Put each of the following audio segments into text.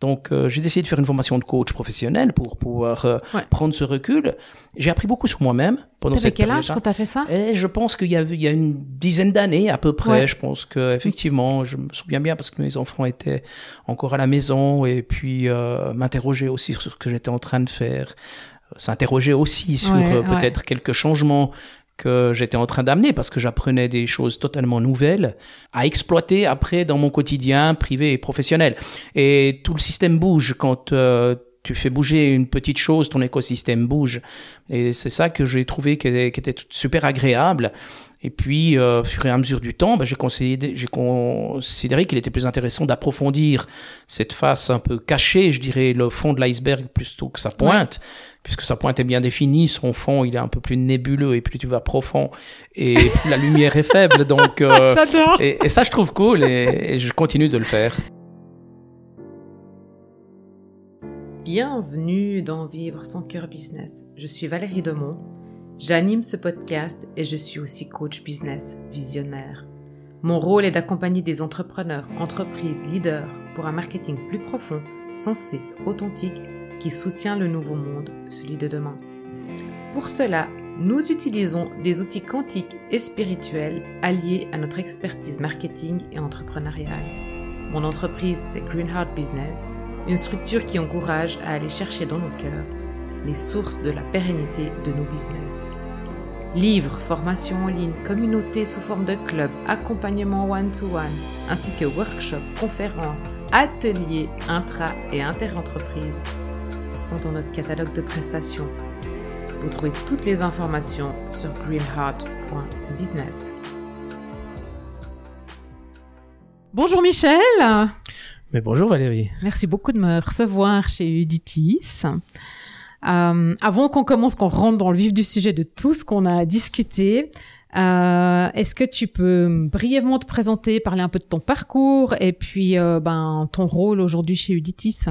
Donc, euh, j'ai décidé de faire une formation de coach professionnel pour pouvoir euh, prendre ce recul. J'ai appris beaucoup sur moi-même pendant cette quel âge quand tu as fait ça? Et je pense qu'il y, il y a une dizaine d'années à peu près. Je pense que effectivement, je me souviens bien parce que mes enfants étaient encore à la maison et puis euh, m'interroger aussi sur ce que j'étais en train de faire. S'interroger aussi sur peut-être quelques changements que j'étais en train d'amener parce que j'apprenais des choses totalement nouvelles à exploiter après dans mon quotidien privé et professionnel. Et tout le système bouge quand euh, tu fais bouger une petite chose, ton écosystème bouge. Et c'est ça que j'ai trouvé qui était, super agréable. Et puis, euh, au fur et à mesure du temps, bah, j'ai considéré, considéré qu'il était plus intéressant d'approfondir cette face un peu cachée, je dirais, le fond de l'iceberg plutôt que sa pointe puisque sa pointe est bien définie, son fond il est un peu plus nébuleux et plus tu vas profond et plus la lumière est faible. Donc, euh, J'adore. Et, ça je trouve cool et, je continue de le faire. Bienvenue dans Vivre son cœur business. Je suis Valérie Demont. J'anime ce podcast et je suis aussi coach business visionnaire. Mon rôle est d'accompagner des entrepreneurs, entreprises, leaders pour un marketing plus profond, sensé, authentique qui soutient le nouveau monde, celui de demain. Pour cela, nous utilisons des outils quantiques et spirituels alliés à notre expertise marketing et entrepreneuriale. Mon entreprise, c'est Green Heart Business, une structure qui encourage à aller chercher dans nos cœurs les sources de la pérennité de nos business. Livres, formations en ligne, communautés sous forme de club, accompagnement one-to-one, ainsi que workshops, conférences, ateliers intra- et inter-entreprises sont dans notre catalogue de prestations. Vous trouvez toutes les informations sur greenheart.business. Bonjour Michel. Mais bonjour Valérie. Merci beaucoup de me recevoir chez Uditis. Euh, avant qu'on commence, qu'on rentre dans le vif du sujet de tout ce qu'on a discuté, euh, est-ce que tu peux brièvement te présenter, parler un peu de ton parcours et puis euh, ben, ton rôle aujourd'hui chez Uditis?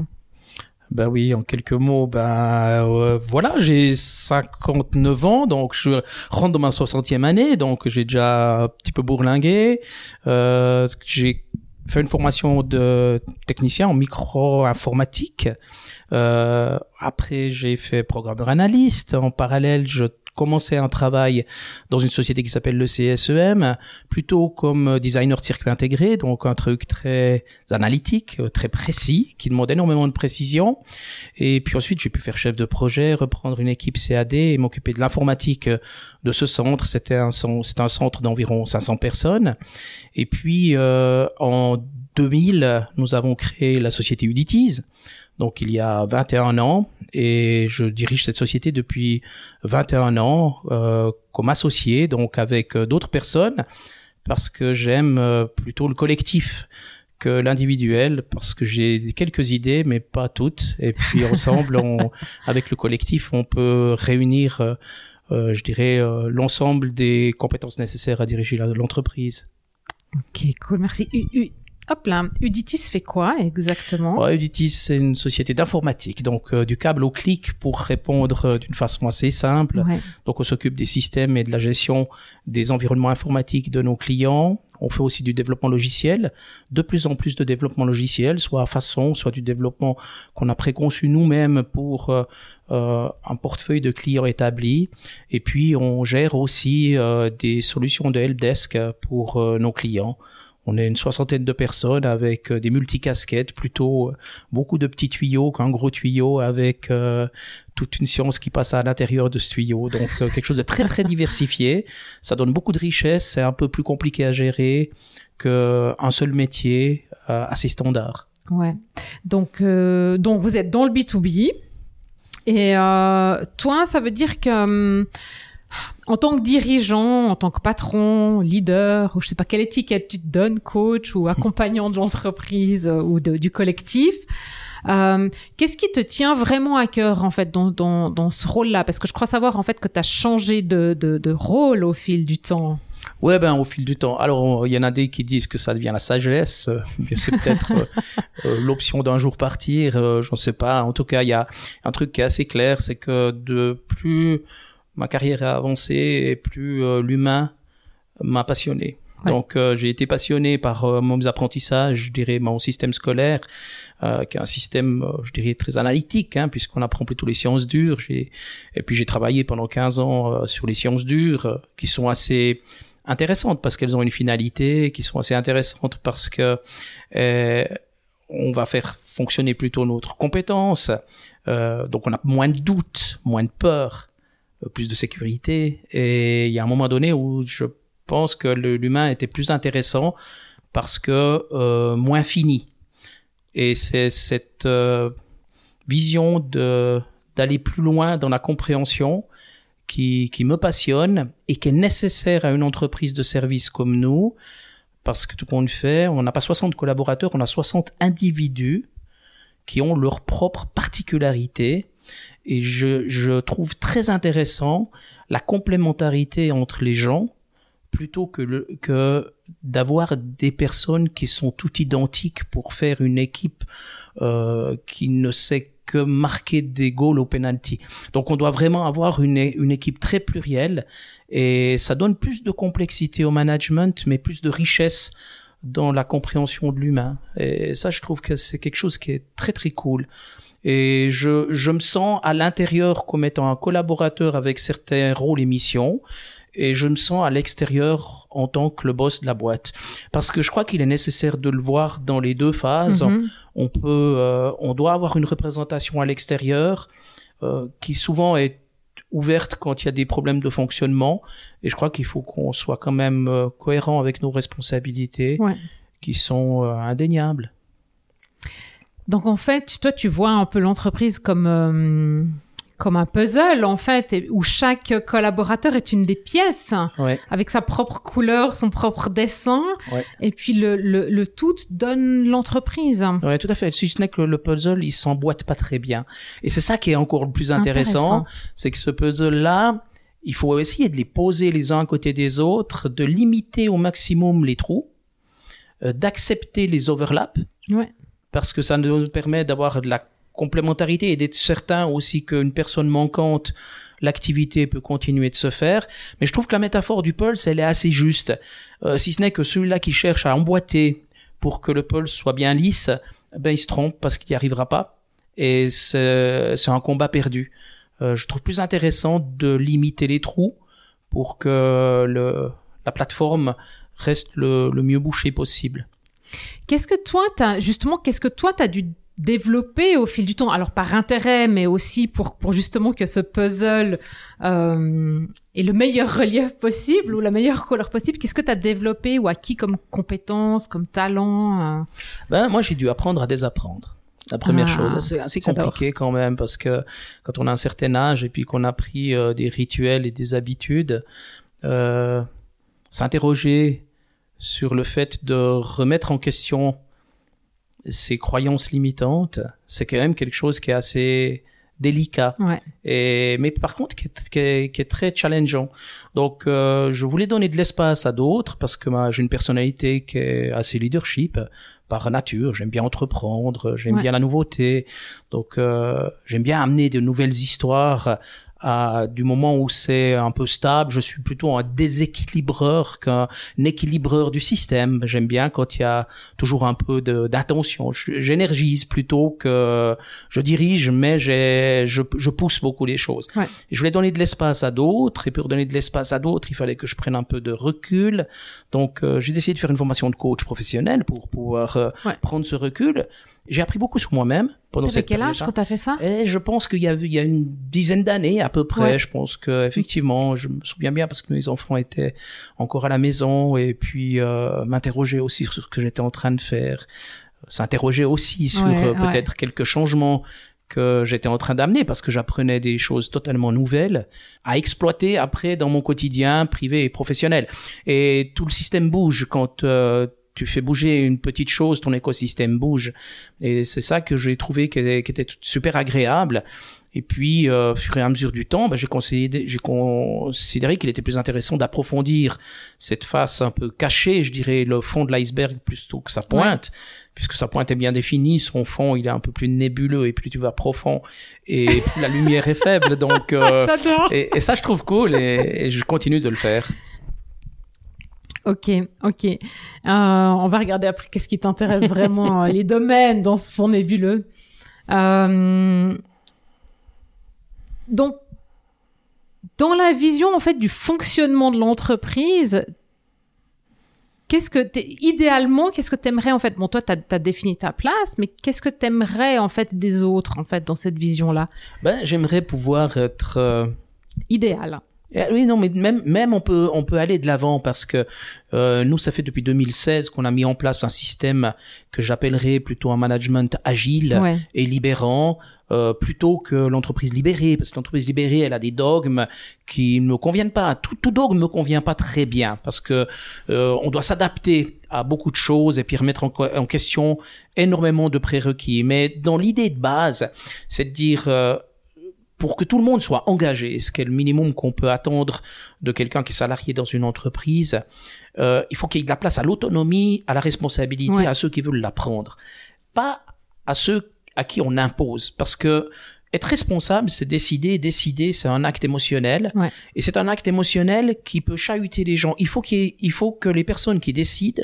Ben oui, en quelques mots, ben euh, voilà, j'ai 59 ans, donc je rentre dans ma 60e année, donc j'ai déjà un petit peu bourlingué. Euh, j'ai fait une formation de technicien en micro-informatique. Euh, après, j'ai fait programmeur analyste. En parallèle, je commencé un travail dans une société qui s'appelle le CSEM, plutôt comme designer de circuit intégré, donc un truc très analytique, très précis, qui demande énormément de précision. Et puis ensuite, j'ai pu faire chef de projet, reprendre une équipe CAD et m'occuper de l'informatique de ce centre. C'était un, c'est un centre d'environ 500 personnes. Et puis, euh, en 2000, nous avons créé la société Udities donc il y a 21 ans, et je dirige cette société depuis 21 ans euh, comme associé, donc avec euh, d'autres personnes, parce que j'aime euh, plutôt le collectif que l'individuel, parce que j'ai quelques idées, mais pas toutes, et puis ensemble, on, avec le collectif, on peut réunir, euh, je dirais, l'ensemble des compétences nécessaires à diriger l'entreprise. Ok, cool, merci. Hop là, Uditis fait quoi exactement ouais, Uditis, c'est une société d'informatique, donc euh, du câble au clic pour répondre euh, d'une façon assez simple. Donc on s'occupe des systèmes et de la gestion des environnements informatiques de nos clients. On fait aussi du développement logiciel, de plus en plus de développement logiciel, soit à façon, soit du développement qu'on a préconçu nous-mêmes pour euh, un portefeuille de clients établi. Et puis on gère aussi des solutions de helpdesk pour nos clients. On est une soixantaine de personnes avec euh, des multicasquettes, plutôt euh, beaucoup de petits tuyaux qu'un gros tuyau avec euh, toute une science qui passe à l'intérieur de ce tuyau. Donc quelque chose de très très diversifié. Ça donne beaucoup de richesse. C'est un peu plus compliqué à gérer qu'un seul métier assez standard. Ouais. Donc donc vous êtes dans le B 2 B. Et toi, ça veut dire que hum, en tant que dirigeant, en tant que patron, leader, ou je sais pas quelle étiquette tu te donnes, coach ou accompagnant de l'entreprise euh, ou du collectif, euh, qu'est-ce qui te tient vraiment à cœur en fait dans, dans, dans ce rôle-là? Parce que je crois savoir en fait que tu as changé de, de, de, rôle au fil du temps. Ouais, ben au fil du temps. Alors, il y en a des qui disent que ça devient la sagesse. C'est peut-être euh, l'option d'un jour partir. je ne sais pas. En tout cas, il y a un truc qui est assez clair, c'est que de plus ma carrière a avancé et plus euh, l'humain m'a passionné. Ouais. Donc euh, j'ai été passionné par euh, mes apprentissages, je dirais mon système scolaire, euh, qui est un système, je dirais, très analytique, hein, puisqu'on apprend plutôt les sciences dures. Et puis j'ai travaillé pendant 15 ans sur les sciences dures, qui sont assez intéressantes parce qu'elles ont une finalité, qui sont assez intéressantes parce que on va faire fonctionner plutôt notre compétence. Donc on a moins de doutes, moins de peur, plus de sécurité. Et il y a un moment donné où je pense que l'humain était plus intéressant parce que euh, moins fini. Et c'est cette euh, vision de d'aller plus loin dans la compréhension qui, qui me passionne et qui est nécessaire à une entreprise de service comme nous, parce que tout compte fait, on n'a pas 60 collaborateurs, on a 60 individus qui ont leur propre particularité. Et je, je trouve très intéressant la complémentarité entre les gens plutôt que, le, que d'avoir des personnes qui sont toutes identiques pour faire une équipe euh, qui ne sait que marquer des goals au penalty. Donc on doit vraiment avoir une, une équipe très plurielle et ça donne plus de complexité au management, mais plus de richesse dans la compréhension de l'humain. Et ça, je trouve que c'est quelque chose qui est très très cool. Et je, je me sens à l'intérieur comme étant un collaborateur avec certains rôles et missions, et je me sens à l'extérieur en tant que le boss de la boîte. Parce que je crois qu'il est nécessaire de le voir dans les deux phases. Mhm. On peut, euh, on doit avoir une représentation à l'extérieur euh, qui souvent est ouverte quand il y a des problèmes de fonctionnement. Et je crois qu'il faut qu'on soit quand même euh, cohérent avec nos responsabilités, Ouais. qui sont euh, indéniables. Donc en fait, toi, tu vois un peu l'entreprise comme euh, comme un puzzle en fait, et- où chaque collaborateur est une des pièces Ouais. avec sa propre couleur, son propre dessin, Ouais. et puis le, le, le tout donne l'entreprise. Ouais, tout à fait. Si ce n'est que le puzzle, il s'emboîte pas très bien. Et c'est ça qui est encore le plus intéressant, Intéressant. c'est que ce puzzle-là, il faut essayer de les poser les uns à côté des autres, de limiter au maximum les trous, euh, d'accepter les overlaps, Ouais. parce que ça nous permet d'avoir de la complémentarité et d'être certain aussi qu'une personne manquante, l'activité peut continuer de se faire. Mais je trouve que la métaphore du pulse, elle est assez juste. Euh, si ce n'est que celui-là qui cherche à emboîter pour que le pulse soit bien lisse, ben il se trompe parce qu'il n'y arrivera pas. Et c'est un combat perdu. Euh, je trouve plus intéressant de limiter les trous pour que le, la plateforme reste le, le mieux bouchée possible. Qu'est-ce que toi, t'as justement, qu'est-ce que toi t'as dû développer au fil du temps Alors par intérêt, mais aussi pour pour justement que ce puzzle euh, ait le meilleur relief possible ou la meilleure couleur possible. Qu'est-ce que t'as développé ou acquis comme compétences, comme talent euh? Ben, moi, j'ai dû apprendre à désapprendre. La première Ah, chose, c'est assez compliqué quand même parce que quand on a un certain âge et puis qu'on a pris euh, des rituels et des habitudes, euh, s'interroger sur le fait de remettre en question ses croyances limitantes, c'est quand même quelque chose qui est assez délicat. Ouais. Et, mais par contre, qui est, qui est, qui est très challengeant. Donc, euh, je voulais donner de l'espace à d'autres parce que j'ai une personnalité qui est assez leadership par nature. J'aime bien entreprendre, j'aime Ouais. bien la nouveauté. Donc, euh, j'aime bien amener de nouvelles histoires. Du moment où c'est un peu stable, je suis plutôt un déséquilibreur qu'un équilibreur du système. J'aime bien quand il y a toujours un peu. Je- J'énergise plutôt que je dirige, mais je, je pousse beaucoup les choses. Ouais. Je voulais donner de l'espace à d'autres, et pour donner de l'espace à d'autres, il fallait que je prenne un peu de recul. Donc, euh, j'ai décidé de faire une formation de coach professionnel pour pouvoir euh, Ouais. prendre ce recul. J'ai appris beaucoup sur moi-même pendant cette quel âge quand t'as fait ça? Et je pense qu'il y a, il y a une dizaine d'années à peu près. Ouais. Je pense que effectivement, je me souviens bien parce que mes enfants étaient encore à la maison et puis euh, m'interroger aussi sur ce que j'étais en train de faire, s'interroger aussi sur Ouais, euh, ouais. peut-être quelques changements que j'étais en train d'amener parce que j'apprenais des choses totalement nouvelles à exploiter après dans mon quotidien privé et professionnel. Et tout le système bouge quand euh, tu fais bouger une petite chose, ton écosystème bouge. Et c'est ça que j'ai trouvé qui était, super agréable. Et puis, euh, au fur et à mesure du temps, bah, j'ai considéré, qu'il était plus intéressant d'approfondir cette face un peu cachée, je dirais, le fond de l'iceberg plutôt que sa pointe, puisque sa pointe est bien définie, son fond, il est un peu plus nébuleux et plus tu vas profond et plus la lumière est faible. Donc, euh, et, et ça, je trouve cool et, et je continue de le faire. Ok, ok. Euh, on va regarder après qu'est-ce qui t'intéresse vraiment, euh, les domaines dans ce fond nébuleux. Euh, donc, dans la vision en fait du fonctionnement de l'entreprise, qu'est-ce que t'es, idéalement, qu'est-ce que t'aimerais en fait? Bon, toi, t'as as défini ta place, mais qu'est-ce que t'aimerais en fait des autres en fait dans cette vision-là? Ben, j'aimerais pouvoir être euh, Idéal. Eh Oui, non, mais même, même on peut, on peut aller de l'avant parce que euh, nous, ça fait depuis 2016 qu'on a mis en place un système que j'appellerais plutôt un management agile Ouais. et libérant, euh, plutôt que l'entreprise libérée, parce que l'entreprise libérée, elle a des dogmes qui ne me conviennent pas. Tout, tout dogme me convient pas très bien parce que euh, on doit s'adapter à beaucoup de choses et puis remettre en, question énormément de prérequis. Mais dans l'idée de base, c'est de dire pour que tout le monde soit engagé, ce qui est le minimum qu'on peut attendre de quelqu'un qui est salarié dans une entreprise, euh, il faut qu'il y ait de la place à l'autonomie, à la responsabilité, Ouais. à ceux qui veulent la prendre. Pas à ceux à qui on impose. Parce que être responsable, c'est décider, décider, c'est un acte émotionnel. Ouais. Et c'est un acte émotionnel qui peut chahuter les gens. Il faut qu'il y ait- il faut que les personnes qui décident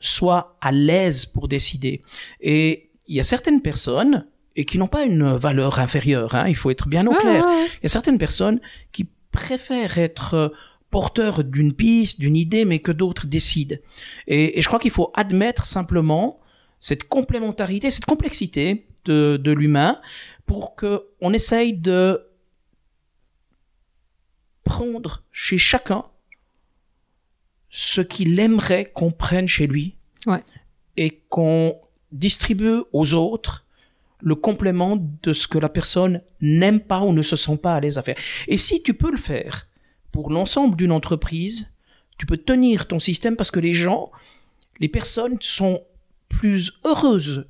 soient à l'aise pour décider. Et il y a certaines personnes, et qui n'ont pas une valeur inférieure, hein, il faut être bien au Ouais, clair. ouais, ouais. Il y a certaines personnes qui préfèrent être euh, porteurs d'une piste, d'une idée, mais que d'autres décident. Et, et je crois qu'il faut admettre simplement cette complémentarité, cette complexité de, de l'humain pour que on essaye de prendre chez chacun ce qu'il aimerait qu'on prenne chez lui Ouais. et qu'on distribue aux autres le complément de ce que la personne n'aime pas ou ne se sent pas à l'aise à faire. Et si tu peux le faire pour l'ensemble d'une entreprise, tu peux tenir ton système parce que les gens, les personnes sont plus heureuses,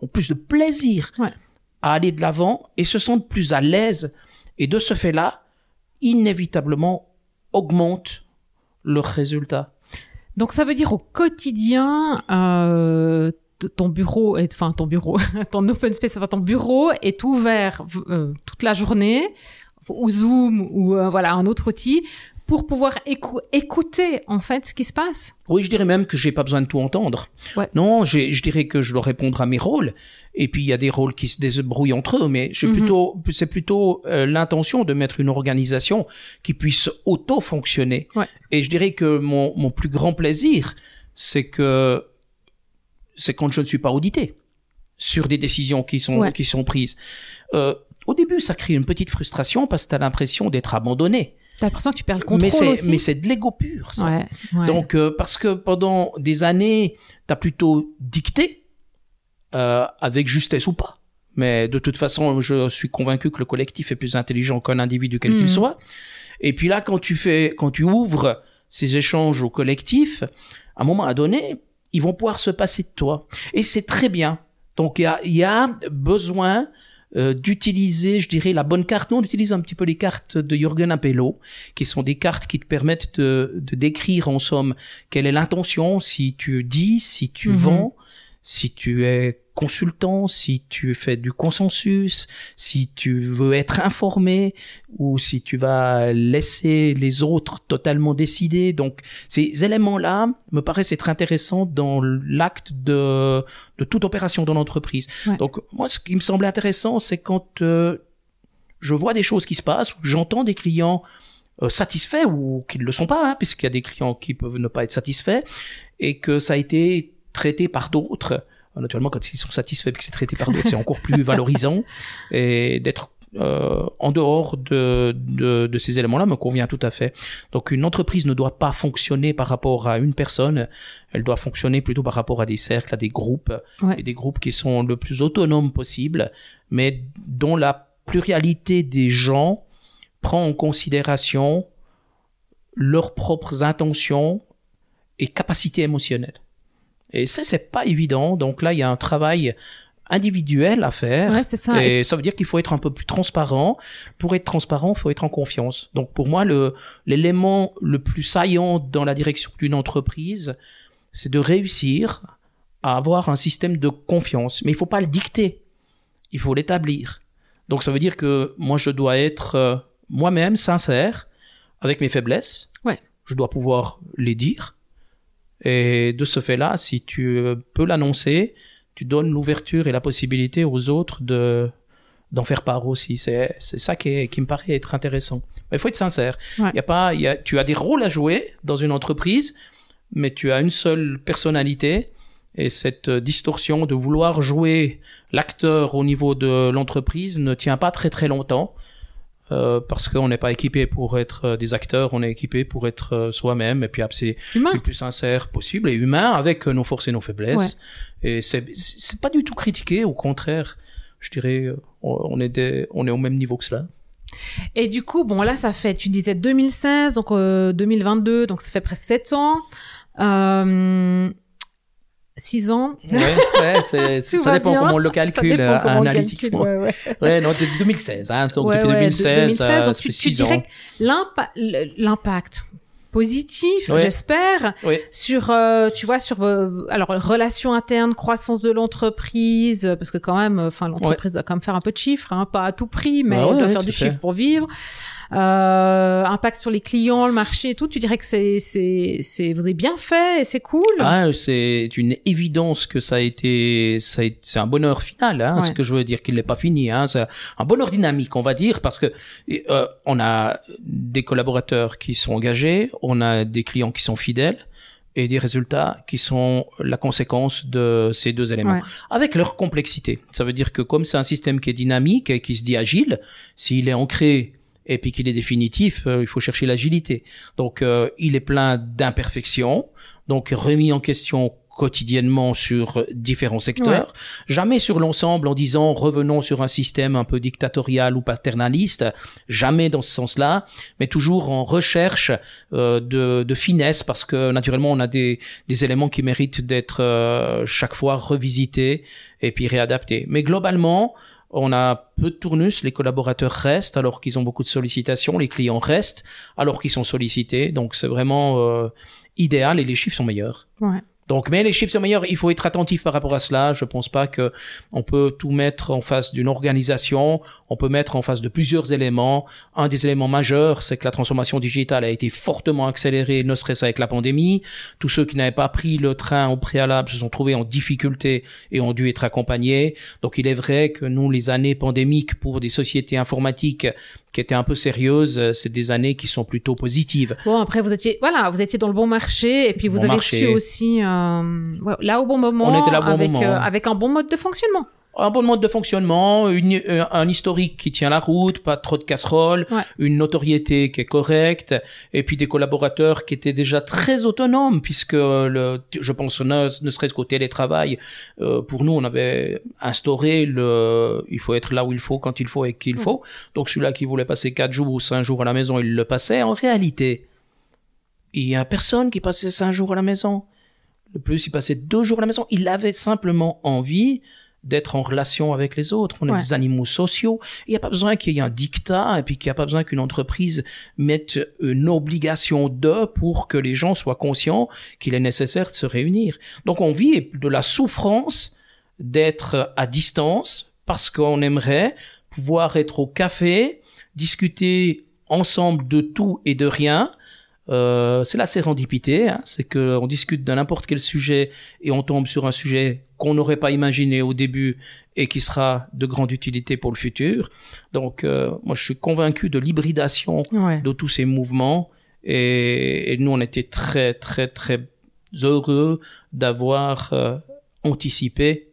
ont plus de plaisir Ouais. à aller de l'avant et se sentent plus à l'aise. Et de ce fait-là, inévitablement augmentent leurs résultats. Donc ça veut dire au quotidien, euh, ton bureau, est, enfin ton bureau, ton open space, enfin ton bureau est ouvert euh, toute la journée, ou Zoom ou euh, voilà un autre outil pour pouvoir écou- écouter en fait ce qui se passe. Oui, je dirais même que j'ai pas besoin de tout entendre. Ouais. Non, je dirais que je dois répondre à mes rôles. Et puis il y a des rôles qui se débrouillent entre eux, mais Mhm. plutôt, c'est plutôt euh, l'intention de mettre une organisation qui puisse auto-fonctionner. Ouais. Et je dirais que mon, mon plus grand plaisir, c'est que c'est quand je ne suis pas audité sur des décisions qui sont Ouais. qui sont prises. Euh, au début, ça crée une petite frustration parce que tu as l'impression d'être abandonné. T'as l'impression que tu perds le contrôle Mais c'est aussi. mais c'est de l'ego pur. Ça. ouais, ouais. Donc, euh, parce que pendant des années, tu as plutôt dicté, euh, avec justesse ou pas. Mais de toute façon, je suis convaincu que le collectif est plus intelligent qu'un individu quel qu'il soit. Et puis là, quand tu fais, quand tu ouvres ces échanges au collectif, à un moment donné, ils vont pouvoir se passer de toi. Et c'est très bien. Donc, il y a, y a besoin euh, d'utiliser, je dirais, la bonne carte. Nous, on utilise un petit peu les cartes de Jürgen Appello, qui sont des cartes qui te permettent de, de décrire en somme quelle est l'intention, si tu dis, si tu Mhm. vends, si tu es consultant, si tu fais du consensus, si tu veux être informé ou si tu vas laisser les autres totalement décider. Donc ces éléments-là me paraissent être intéressants dans l'acte de, de toute opération dans l'entreprise. Ouais. Donc moi, ce qui me semblait intéressant, c'est quand euh, je vois des choses qui se passent, j'entends des clients euh, satisfaits ou qui ne le sont pas, hein, puisqu'il y a des clients qui peuvent ne pas être satisfaits, et que ça a été traité par d'autres. Euh, Naturellement, quand ils sont satisfaits et que c'est traité par d'autres, c'est encore plus valorisant. Et d'être euh, en dehors de, de, de ces éléments-là me convient tout à fait. Donc une entreprise ne doit pas fonctionner par rapport à une personne, elle doit fonctionner plutôt par rapport à des cercles, à des groupes, Ouais. et des groupes qui sont le plus autonomes possible, mais dont la pluralité des gens prend en considération leurs propres intentions et capacités émotionnelles. Et ça, c'est pas évident. Donc là, il y a un travail individuel à faire. Ouais, c'est ça. Et ça veut dire qu'il faut être un peu plus transparent. Pour être transparent, il faut être en confiance. Donc pour moi, le l'élément le plus saillant dans la direction d'une entreprise, c'est de réussir à avoir un système de confiance. Mais il faut pas le dicter. Il faut l'établir. Donc ça veut dire que moi, je dois être euh, moi-même sincère avec mes faiblesses. Ouais. je dois pouvoir les dire. Et de ce fait-là, si tu peux l'annoncer, tu donnes l'ouverture et la possibilité aux autres de d'en faire part aussi. C'est c'est ça qui, est, qui me paraît être intéressant. Mais il faut être sincère. Ouais. Il y a pas, il y a, tu as des rôles à jouer dans une entreprise, mais tu as une seule personnalité. Et cette euh, distorsion de vouloir jouer l'acteur au niveau de l'entreprise ne tient pas très très longtemps. Euh, parce qu'on n'est pas équipé pour être euh, des acteurs, on est équipé pour être euh, soi-même et puis c'est le plus sincère possible et humain avec nos forces et nos faiblesses. Et c'est c'est pas du tout critiqué, au contraire, je dirais, on on est des, on est au même niveau que cela. Et du coup, bon, là, ça fait, tu disais 2016, donc euh, 2022, donc ça fait presque 7 ans. Euh, 6 ans. Ouais, ouais, ça dépend bien. comment on le calcule euh, analytiquement. calcule, ouais, ouais. Ouais, non, depuis 2016, hein, donc depuis ouais, de- 2016, euh, donc tu, tu 6 ans. dirais l'impact positif, j'espère, Oui. sur, euh, tu vois, sur vos, alors relations internes, croissance de l'entreprise, euh, parce que quand même, enfin, l'entreprise doit quand même faire un peu de chiffres, hein, pas à tout prix, mais Bah elle doit faire du chiffre pour vivre. Euh, impact sur les clients, le marché et tout. Tu dirais que c'est, c'est, c'est, vous avez bien fait et c'est cool? Ah, c'est une évidence que ça a été, ça a été- c'est un bonheur final, hein, Ouais. ce que je veux dire qu'il n'est pas fini, hein, c'est un bonheur dynamique, on va dire, parce que euh, on a des collaborateurs qui sont engagés, on a des clients qui sont fidèles et des résultats qui sont la conséquence de ces deux éléments, Ouais. avec leur complexité. Ça veut dire que comme c'est un système qui est dynamique et qui se dit agile, s'il est ancré et puis qu'il est définitif, euh, il faut chercher l'agilité. Donc euh, il est plein d'imperfections, donc remis en question quotidiennement sur différents secteurs, jamais sur l'ensemble en disant revenons sur un système un peu dictatorial ou paternaliste, jamais dans ce sens-là, mais toujours en recherche euh, de, de finesse parce que naturellement on a des, des éléments qui méritent d'être euh, chaque fois revisités et puis réadaptés. Mais globalement, on a peu de tournus, les collaborateurs restent alors qu'ils ont beaucoup de sollicitations, les clients restent alors qu'ils sont sollicités, donc c'est vraiment euh, idéal et les chiffres sont meilleurs. Ouais. Donc, mais les chiffres sont meilleurs. Il faut être attentif par rapport à cela. Je pense pas que on peut tout mettre en face d'une organisation. On peut mettre en face de plusieurs éléments. Un des éléments majeurs, c'est que la transformation digitale a été fortement accélérée, ne serait-ce avec la pandémie. Tous ceux qui n'avaient pas pris le train au préalable se sont trouvés en difficulté et ont dû être accompagnés. Donc, il est vrai que nous, les années pandémiques pour des sociétés informatiques qui étaient un peu sérieuses, c'est des années qui sont plutôt positives. Bon, après, vous étiez, voilà, vous étiez dans le bon marché et puis vous Bon avez marché. su aussi, euh, là au bon moment, On était là au bon avec, moment. euh, avec un bon mode de fonctionnement. Un bon mode de fonctionnement, une- euh, un historique qui tient la route, pas trop de casseroles, Ouais. une notoriété qui est correcte, et puis des collaborateurs qui étaient déjà très autonomes, puisque le, je pense ne, ne serait-ce qu'au télétravail, euh, pour nous on avait instauré le, il faut être là où il faut, quand il faut et qu'il Ouais. faut. Donc celui-là qui voulait passer quatre jours ou cinq jours à la maison, il le passait. En réalité, il y a personne qui passait cinq jours à la maison. Le plus, il passait deux jours à la maison. Il avait simplement envie d'être en relation avec les autres. On est Ouais. des animaux sociaux. Il n'y a pas besoin qu'il y ait un dictat et puis qu'il n'y a pas besoin qu'une entreprise mette une obligation de pour que les gens soient conscients qu'il est nécessaire de se réunir. Donc on vit de la souffrance d'être à distance parce qu'on aimerait pouvoir être au café, discuter ensemble de tout et de rien. Euh, c'est la sérendipité, hein. c'est qu'on discute de n'importe quel sujet et on tombe sur un sujet qu'on n'aurait pas imaginé au début et qui sera de grande utilité pour le futur. Donc, euh, moi, je suis convaincu de l'hybridation Ouais. de tous ces mouvements et, et nous, on était très, très, très heureux d'avoir euh, anticipé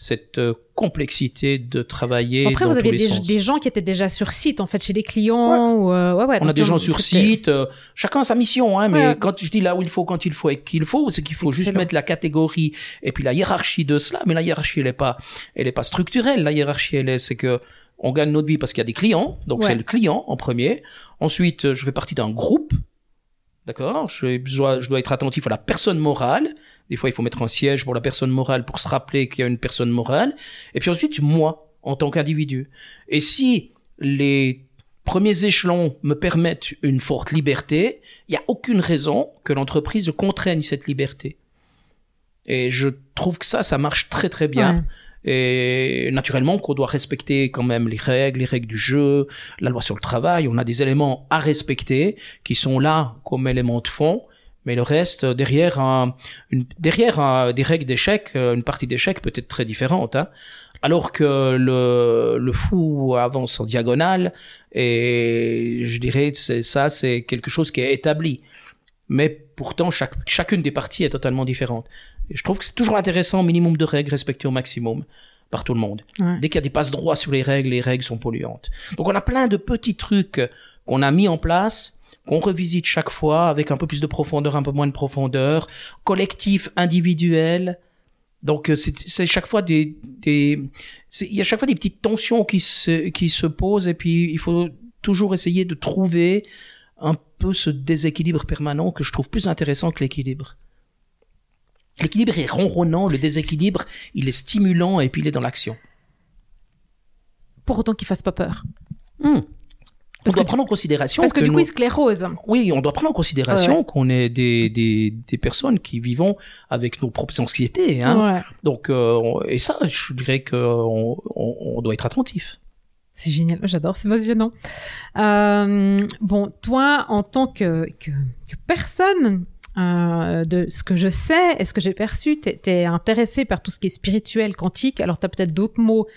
cette euh, complexité de travailler Après, dans vous les des, gens qui étaient déjà sur site, en fait, chez les clients. Ou, euh, ouais, ouais, On a des gens sur site, euh, chacun a sa mission, hein, mais quand je dis là où il faut, quand il faut et qu'il faut, c'est qu'il faut juste mettre la catégorie et puis la hiérarchie de cela, mais la hiérarchie elle est pas, elle est pas structurelle. La hiérarchie elle est, c'est que on gagne notre vie parce qu'il y a des clients, donc c'est le client en premier. Ensuite, euh, je fais partie d'un groupe, d'accord. Je je dois être attentif à la personne morale. Des fois, il faut mettre un siège pour la personne morale pour se rappeler qu'il y a une personne morale. Et puis ensuite, moi, en tant qu'individu. Et si les premiers échelons me permettent une forte liberté, il n'y a aucune raison que l'entreprise contraigne cette liberté. Et je trouve que ça, ça marche très très bien. Et naturellement qu'on doit respecter quand même les règles, les règles du jeu, la loi sur le travail. On a des éléments à respecter qui sont là comme éléments de fond. Mais le reste, derrière, un, une, derrière un, des règles d'échec, une partie d'échec peut être très différente. Hein. Alors que le, le fou avance en diagonale, et je dirais c'est ça, c'est quelque chose qui est établi. Mais pourtant, chaque, chacune des parties est totalement différente. Et je trouve que c'est toujours intéressant, minimum de règles respectées au maximum par tout le monde. Dès qu'il y a des passes droits sur les règles, les règles sont polluantes. Donc on a plein de petits trucs qu'on a mis en place, qu'on revisite chaque fois avec un peu plus de profondeur, un peu moins de profondeur, collectif, individuel. Donc c'est chaque fois des, des il y a chaque fois des petites tensions qui se qui se posent et puis il faut toujours essayer de trouver un peu ce déséquilibre permanent que je trouve plus intéressant que l'équilibre. L'équilibre est ronronnant, le déséquilibre, il est stimulant et puis il est dans l'action. Pour autant qu'il fasse pas peur. Hmm. on doit prendre en considération parce que, du coup il sclérose. Oui, on doit prendre en considération qu'on est des, des, des personnes qui vivons avec nos propres anxiétés. Hein. Ouais. Donc euh, et ça, je dirais qu'on on, on doit être attentif. C'est génial, j'adore, c'est passionnant. Euh, bon, toi, en tant que, que, que personne, euh, de ce que je sais et ce que j'ai perçu, tu es, intéressé par tout ce qui est spirituel, quantique. Alors, tu as peut-être d'autres mots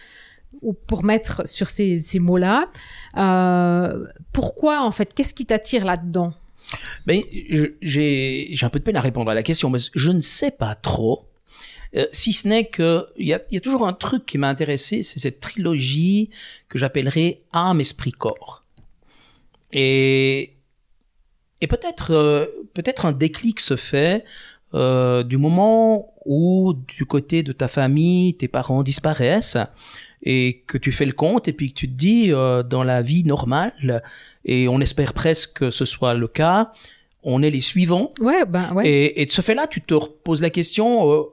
pour mettre sur ces, mots-là. Euh, pourquoi, en fait Qu'est-ce qui t'attire là-dedans? Ben, j'ai un peu de peine à répondre à la question, mais je ne sais pas trop. Euh, si ce n'est que il y a, toujours un truc qui m'a intéressé, c'est cette trilogie que j'appellerais âme, esprit, corps. Et et peut-être euh, peut-être un déclic se fait du moment où du côté de ta famille tes parents disparaissent et que tu fais le compte et puis que tu te dis euh, dans la vie normale et on espère presque que ce soit le cas on est les suivants. Ouais ben ouais. Et, et de ce fait là tu te poses la question euh,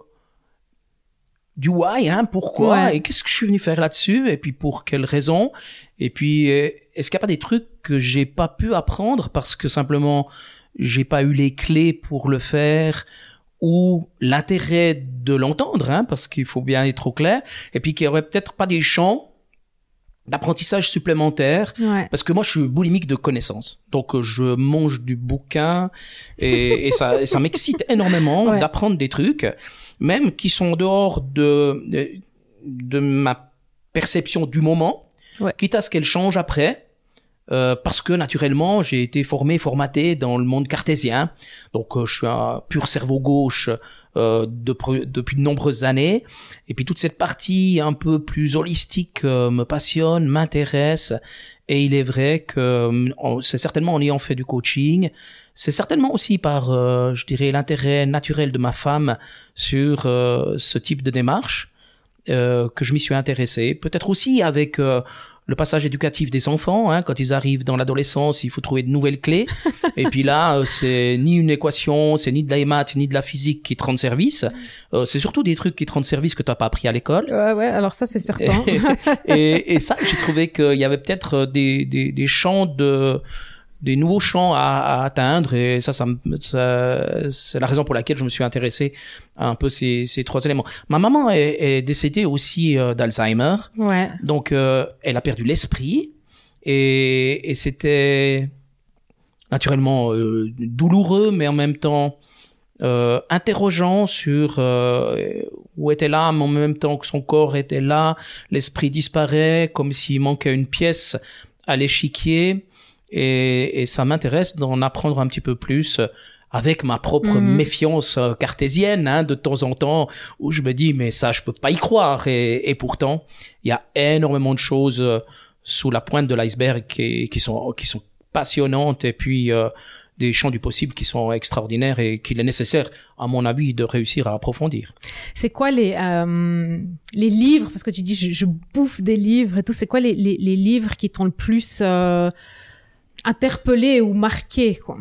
du why, hein, pourquoi et qu'est-ce que je suis venu faire là-dessus et puis pour quelles raisons et puis euh, est-ce qu'il n'y a pas des trucs que j'ai pas pu apprendre parce que simplement j'ai pas eu les clés pour le faire ou l'intérêt de l'entendre hein, parce qu'il faut bien être au clair et puis qu'il y aurait peut-être pas des champs d'apprentissage supplémentaire parce que moi je suis boulimique de connaissances. Donc euh, je mange du bouquin et, et ça, ça m'excite énormément d'apprendre des trucs même qui sont dehors de, de, ma perception du moment, quitte à ce qu'elle change après. Euh, parce que naturellement j'ai été formé, formaté dans le monde cartésien, donc euh, je suis un pur cerveau gauche euh, depuis de nombreuses années, et puis toute cette partie un peu plus holistique euh, me passionne, m'intéresse, et il est vrai que c'est certainement en ayant fait du coaching, c'est certainement aussi par, je dirais, l'intérêt naturel de ma femme sur ce type de démarche que je m'y suis intéressé. Peut-être aussi avec le passage éducatif des enfants. Hein, quand ils arrivent dans l'adolescence, il faut trouver de nouvelles clés. Et puis là, c'est ni une équation, c'est ni de la maths, ni de la physique qui te rendent service. c'est surtout des trucs qui te rendent service que tu n'as pas appris à l'école. Ouais, ouais, alors ça, c'est certain. et, et, ça, j'ai trouvé qu'il y avait peut-être des, des, des champs de des nouveaux champs à, à, atteindre et ça, ça, ça c'est la raison pour laquelle je me suis intéressé à un peu ces, ces trois éléments. Ma maman est, est décédée aussi euh, d'Alzheimer, ouais. donc euh, elle a perdu l'esprit et, et c'était naturellement euh, douloureux, mais en même temps interrogeant sur où était l'âme en même temps que son corps était là, l'esprit disparaît comme s'il manquait une pièce à l'échiquier et, et ça m'intéresse d'en apprendre un petit peu plus avec ma propre mhm. méfiance euh, cartésienne hein, de temps en temps où je me dis mais ça je peux pas y croire et, et pourtant il y a énormément de choses euh, sous la pointe de l'iceberg qui, qui sont qui sont passionnantes et puis euh, des champs du possible qui sont extraordinaires et qu'il est nécessaire, à mon avis, de réussir à approfondir. C'est quoi les euh, les livres? Parce que tu dis je, je, bouffe des livres et tout. C'est quoi les, les, les livres qui t'ont le plus euh, interpellé ou marqué quoi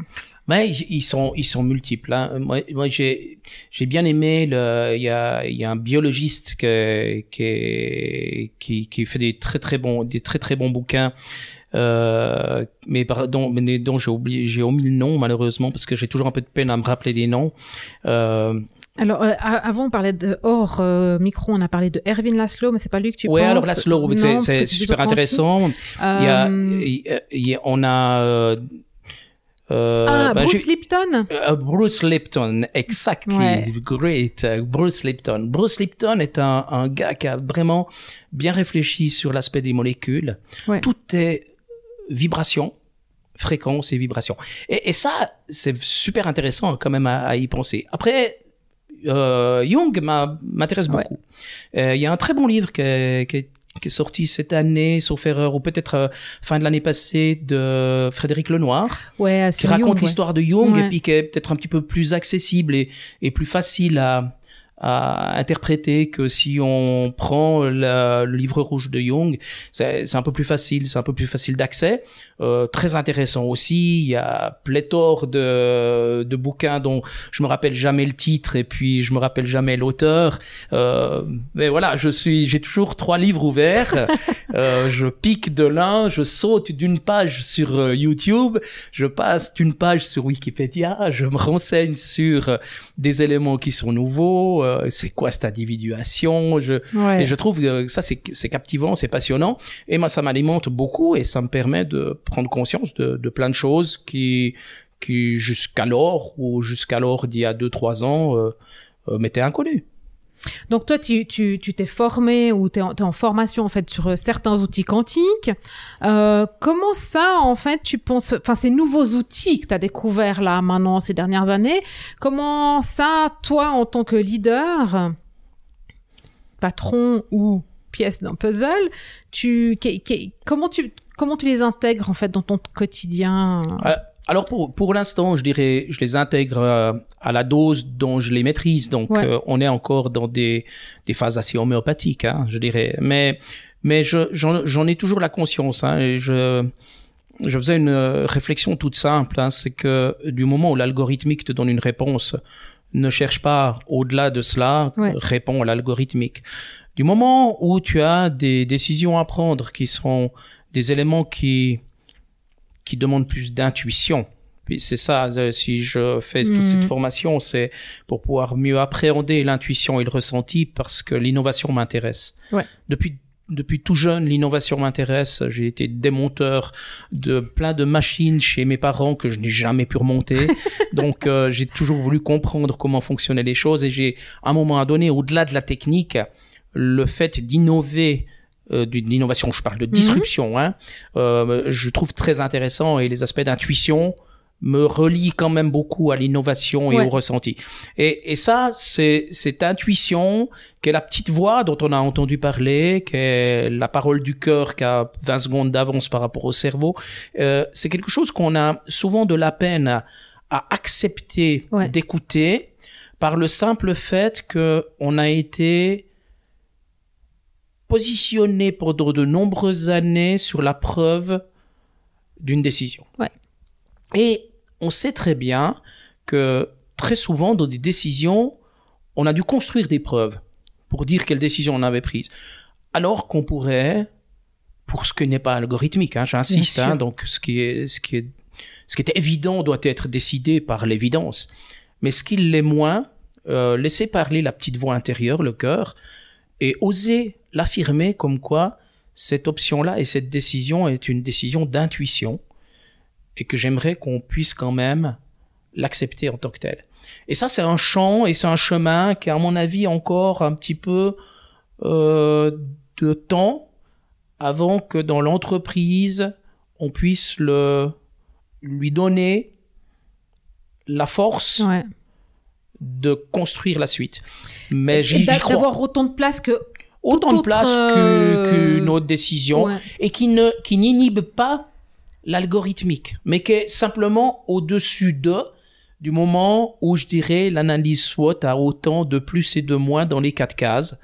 mais ils sont ils sont multiples. Hein. Moi, moi j'ai j'ai bien aimé il y a y a un biologiste qui qui qui fait des très très bons des très très bons bouquins euh, mais pardon, dont j'ai oublié, j'ai omis le nom malheureusement parce que j'ai toujours un peu de peine à me rappeler des noms. Euh, Alors, euh, avant, on parlait de hors euh, micro, on a parlé de Erwin Laszlo, mais c'est pas lui que tu ouais, penses? alors Laszlo, c'est, super intéressant. quantique. Il y a, Euh, il y a- il a- on a euh, euh, ah, bah, Bruce Lipton? Euh, Bruce Lipton, exactly, Ouais. great. Uh, Bruce Lipton. Bruce Lipton est un, un gars qui a vraiment bien réfléchi sur l'aspect des molécules. Ouais. Tout est vibration, fréquence et vibration. Et, et ça, c'est super intéressant quand même à, à y penser. Après, Jung m'a- m'intéresse beaucoup. Euh, Il y a un très bon livre qui est, qui est- qui est sorti cette année, sauf erreur, ou peut-être euh, fin de l'année passée, de Frédéric Lenoir Ouais, qui raconte Jung, ouais. l'histoire de Jung Ouais. et puis qui est peut-être un petit peu plus accessible et, et plus facile à, à interpréter que si on prend la- le livre rouge de Jung. C'est c'est un peu plus facile, c'est un peu plus facile d'accès. Euh, très intéressant aussi. Il y a pléthore de, de bouquins dont je me rappelle jamais le titre et puis je me rappelle jamais l'auteur. Euh, mais voilà, je suis, j'ai toujours trois livres ouverts. Euh, je pique de l'un, je saute d'une page sur euh, YouTube, je passe d'une page sur Wikipédia, je me renseigne sur euh, des éléments qui sont nouveaux. Euh, c'est quoi cette individuation? Je, Ouais. Et je trouve que ça c'est c'est captivant, c'est passionnant. Et moi ça m'alimente beaucoup et ça me permet de prendre conscience de, de plein de choses qui qui jusqu'alors ou jusqu'alors d'il y a deux trois ans euh, euh, m'étaient inconnues. Donc toi, tu tu tu t'es formé ou en, t'es en formation en fait sur euh, certains outils quantiques. Euh, comment ça, en fait, tu penses, enfin ces nouveaux outils que tu as découverts là maintenant ces dernières années, comment ça, toi, en tant que leader, patron ou pièce d'un puzzle, tu comment tu comment tu les intègres en fait dans ton quotidien? Euh, Alors pour pour l'instant, je dirais, je les intègre euh, à la dose dont je les maîtrise. Donc Ouais. euh, on est encore dans des des phases assez homéopathiques, hein, je dirais. Mais mais je j'en j'en ai toujours la conscience. Hein, et je je faisais une euh, réflexion toute simple, hein, c'est que du moment où l'algorithmique te donne une réponse, ne cherche pas au-delà de cela, Ouais. réponds à l'algorithmique. Du moment où tu as des décisions à prendre qui sont des éléments qui qui demandent plus d'intuition. Puis c'est ça, euh, si je fais toute cette formation, c'est pour pouvoir mieux appréhender l'intuition et le ressenti parce que l'innovation m'intéresse. Ouais. Depuis depuis tout jeune, l'innovation m'intéresse. J'ai été démonteur de plein de machines chez mes parents que je n'ai jamais pu remonter. Donc, euh, j'ai toujours voulu comprendre comment fonctionnaient les choses et j'ai, à un moment donné, au-delà de la technique, le fait d'innover, euh, d'une innovation, je parle de disruption, hein, euh, je trouve très intéressant et les aspects d'intuition me relient quand même beaucoup à l'innovation et Ouais. au ressenti. Et, et ça, c'est cette intuition, qui est la petite voix dont on a entendu parler, qui est la parole du cœur qui a 20 secondes d'avance par rapport au cerveau, euh, c'est quelque chose qu'on a souvent de la peine à, à accepter Ouais. d'écouter par le simple fait que on a été positionné pendant de nombreuses années sur la preuve d'une décision. Ouais. Et on sait très bien que très souvent dans des décisions, on a dû construire des preuves pour dire quelle décision on avait prise. Alors qu'on pourrait, pour ce qui n'est pas algorithmique, hein, j'insiste, hein, donc ce qui est, ce qui est, ce qui est évident doit être décidé par l'évidence. Mais ce qui l'est moins, euh, laisser parler la petite voix intérieure, le cœur, et oser l'affirmer comme quoi cette option-là et cette décision est une décision d'intuition et que j'aimerais qu'on puisse quand même l'accepter en tant que tel. Et ça, c'est un champ et c'est un chemin qui, à mon avis, encore un petit peu euh, de temps avant que dans l'entreprise, on puisse le, lui donner la force Ouais. de construire la suite. Mais j'y crois. d'avoir autant de place que Autant de place que- euh, qu'une autre décision Ouais. et qui ne qui n'inhibe pas l'algorithmique, mais qui est simplement au-dessus de du moment où je dirais l'analyse SWOT a autant de plus et de moins dans les quatre cases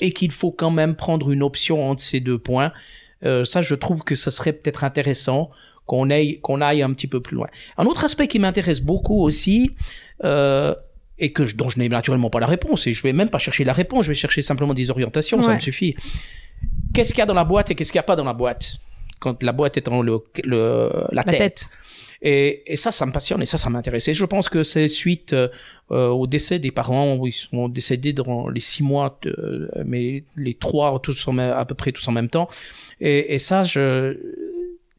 et qu'il faut quand même prendre une option entre ces deux points. Euh, ça, je trouve que ça serait peut-être intéressant qu'on aille qu'on aille un petit peu plus loin. Un autre aspect qui m'intéresse beaucoup aussi. Euh, et que je, dont je n'ai naturellement pas la réponse, et je vais même pas chercher la réponse, je vais chercher simplement des orientations, ça me suffit. Qu'est-ce qu'il y a dans la boîte et qu'est-ce qu'il n'y a pas dans la boîte quand la boîte est dans le, le la, La tête? tête. Et, et ça, ça me passionne et ça, ça m'intéresse. Et je pense que c'est suite euh, au décès des parents, où ils sont décédés dans les six mois, de, mais les trois tous en même- à peu près tous en même temps. Et, et ça, je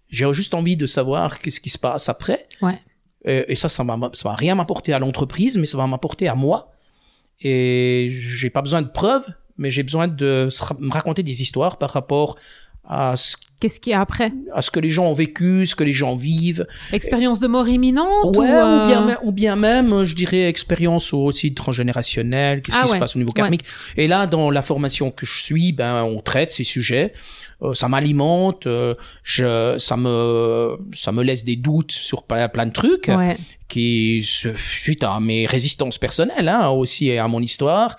j'ai juste envie de savoir qu'est-ce qui se passe après. Ouais. Et, et ça, ça va, ça va rien m'apporter à l'entreprise, mais ça va m'apporter à moi. Et j'ai pas besoin de preuves, mais j'ai besoin de me raconter des histoires par rapport à ce, Qu'est-ce qu'il y a après? à ce que les gens ont vécu, ce que les gens vivent. Expérience de mort imminente Ouais, ou, euh, ou, bien, même- ou bien même, je dirais, expérience aussi transgénérationnelle, qu'est-ce Ah qui ouais. se passe au niveau Ouais. karmique? Et là, dans la formation que je suis, ben, on traite ces sujets. Euh, ça m'alimente, euh, je, ça me, ça me laisse des doutes sur plein, plein de trucs Ouais. qui, suite à mes résistances personnelles, hein, aussi et à mon histoire.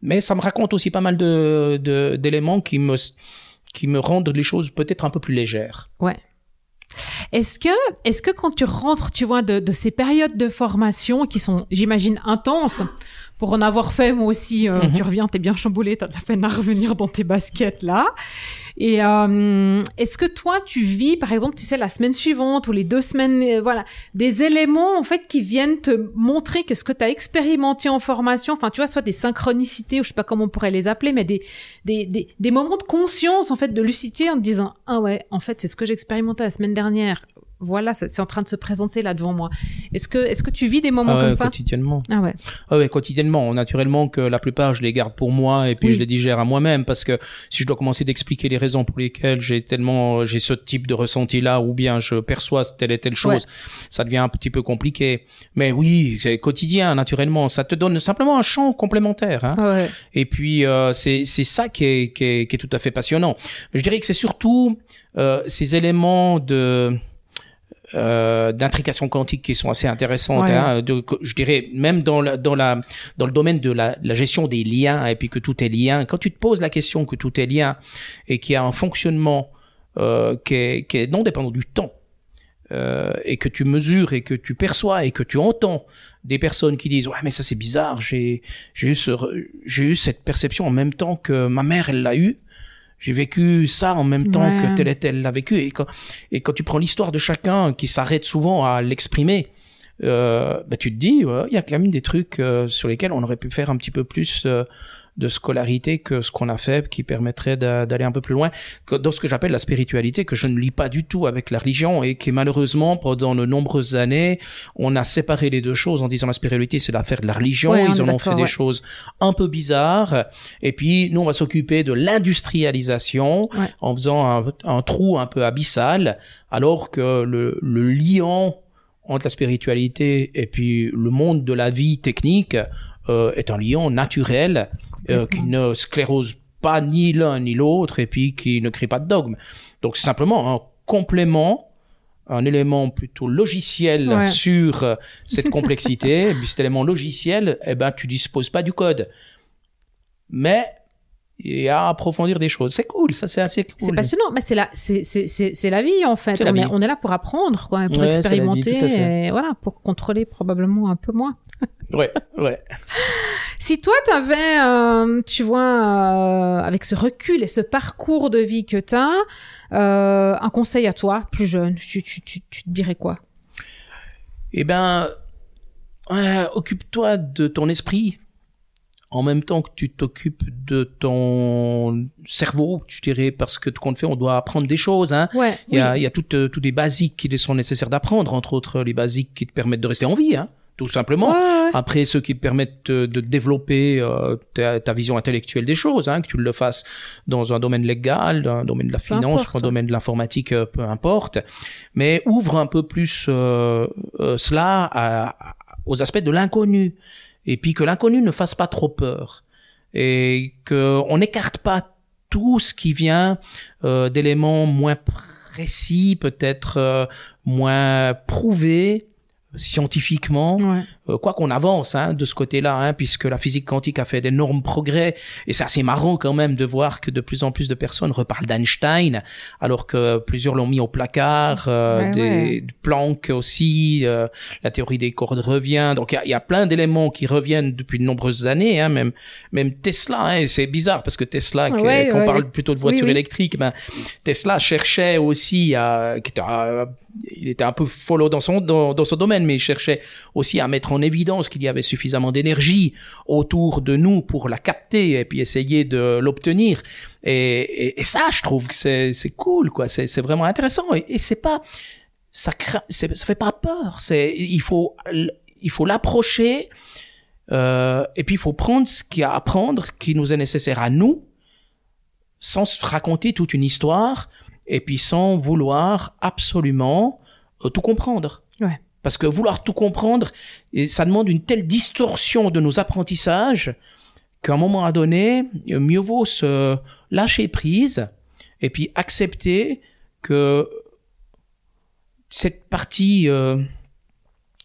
Mais ça me raconte aussi pas mal de, d'éléments qui me, qui me rendent les choses peut-être un peu plus légères. Est-ce que, est-ce que quand tu rentres, tu vois, de, de ces périodes de formation qui sont, j'imagine, intenses, pour en avoir fait moi aussi, euh, Mhm. tu reviens, t'es bien chamboulé, t'as de la peine à revenir dans tes baskets là. Et euh, est-ce que toi, tu vis, par exemple, tu sais, la semaine suivante ou les deux semaines, euh, voilà, des éléments en fait qui viennent te montrer que ce que tu as expérimenté en formation, enfin, tu vois, soit des synchronicités ou je sais pas comment on pourrait les appeler, mais des des, des, des moments de conscience en fait, de lucidité en te disant ah ouais, en fait, c'est ce que j'ai expérimenté la semaine dernière. Voilà, c'est en train de se présenter là devant moi. Est-ce que est-ce que tu vis des moments Ah ouais, comme ça? quotidiennement. Ah ouais. Ah ouais, quotidiennement. Naturellement que la plupart, je les garde pour moi et puis Oui. je les digère à moi-même parce que si je dois commencer d'expliquer les raisons pour lesquelles j'ai tellement, j'ai ce type de ressenti-là ou bien je perçois telle et telle chose, ça devient un petit peu compliqué. Mais oui, c'est quotidien, naturellement. Ça te donne simplement un champ complémentaire. Hein. Ah ouais. Et puis euh, c'est c'est ça qui est, qui est qui est tout à fait passionnant. Je dirais que c'est surtout euh, ces éléments de euh, d'intrication quantique qui sont assez intéressantes. Ouais. hein, de- je dirais même dans la, dans la dans le domaine de la, la gestion des liens et puis que tout est lien. Quand tu te poses la question que tout est lien et qu'il y a un fonctionnement euh, qui, est, qui est non dépendant du temps. euh, et que tu mesures et que tu perçois et que tu entends des personnes qui disent ouais mais ça c'est bizarre j'ai j'ai eu ce j'ai eu cette perception en même temps que ma mère elle l'a eu j'ai vécu ça en même temps Ouais. que telle et telle l'a vécu et quand et quand tu prends l'histoire de chacun qui s'arrête souvent à l'exprimer euh, bah tu te dis ouais, il y a quand même des trucs euh, sur lesquels on aurait pu faire un petit peu plus euh, de scolarité que ce qu'on a fait qui permettrait d'a- d'aller un peu plus loin que dans ce que j'appelle la spiritualité que je ne lis pas du tout avec la religion et qui malheureusement pendant de nombreuses années on a séparé les deux choses en disant la spiritualité c'est l'affaire de la religion. Ouais, ils est en ont fait des choses un peu bizarres. Et puis nous on va s'occuper de l'industrialisation Ouais. en faisant un, un trou un peu abyssal alors que le, le lien entre la spiritualité et puis le monde de la vie technique euh, est un lien naturel euh, qui ne sclérose pas ni l'un ni l'autre et puis qui ne crée pas de dogme. Donc c'est simplement un complément, un élément plutôt logiciel Ouais. sur euh, cette complexité. et puis cet élément logiciel, eh ben tu disposes pas du code, mais il y a à approfondir des choses. C'est cool, ça c'est assez cool. C'est passionnant, mais c'est la, c'est, c'est, la vie en fait. On est, vie. on est là pour apprendre, quoi, pour Ouais, vie, expérimenter, et voilà, pour contrôler probablement un peu moins. Ouais, ouais. Si toi, t'avais, euh, tu vois, euh, avec ce recul et ce parcours de vie que t'as, euh, un conseil à toi, plus jeune, tu, tu, tu, tu te dirais quoi? Eh ben, ouais, occupe-toi de ton esprit en même temps que tu t'occupes de ton cerveau, je dirais, parce que tout compte fait, on doit apprendre des choses. Hein. Ouais. Il y a, il y a toutes, euh, tous des basiques qui sont nécessaires d'apprendre, entre autres les basiques qui te permettent de rester en vie, hein, tout simplement. Ouais, ouais. Après, ceux qui te permettent euh, de développer euh, ta, ta vision intellectuelle des choses, hein, que tu le fasses dans un domaine légal, dans un domaine de la finance, importe. ou un domaine de l'informatique, euh, peu importe. Mais ouvre un peu plus euh, euh, cela à- aux aspects de l'inconnu. Et puis que l'inconnu ne fasse pas trop peur. Et qu'on n'écarte pas tout ce qui vient d'éléments moins précis, peut-être moins prouvés scientifiquement. Euh, quoi qu'on avance hein, de ce côté-là, hein, puisque la physique quantique a fait d'énormes progrès, et c'est assez marrant quand même de voir que de plus en plus de personnes reparlent d'Einstein, alors que plusieurs l'ont mis au placard, euh, Ouais, des ouais. Planck aussi, euh, la théorie des cordes revient, donc il y a- il y, a plein d'éléments qui reviennent depuis de nombreuses années, hein, même même Tesla, hein, c'est bizarre parce que Tesla, qui- Ouais, quand on ouais. parle plutôt de voitures Oui, électriques, ben Tesla cherchait aussi à, à- il était un peu follow dans son dans, dans son domaine, mais il cherchait aussi à mettre en évidence qu'il y avait suffisamment d'énergie autour de nous pour la capter et puis essayer de l'obtenir. Et, ça, je trouve que c'est cool, quoi. C'est vraiment intéressant et, c'est pas ça c'est- ça fait pas peur. C'est il faut il faut l'approcher. Euh, et puis il faut prendre ce qu'il y a à prendre qui nous est nécessaire à nous sans se raconter toute une histoire et puis sans vouloir absolument euh, tout comprendre. Ouais. Parce que vouloir tout comprendre, ça demande une telle distorsion de nos apprentissages qu'à un moment donné, mieux vaut se lâcher prise et puis accepter que cette partie, euh,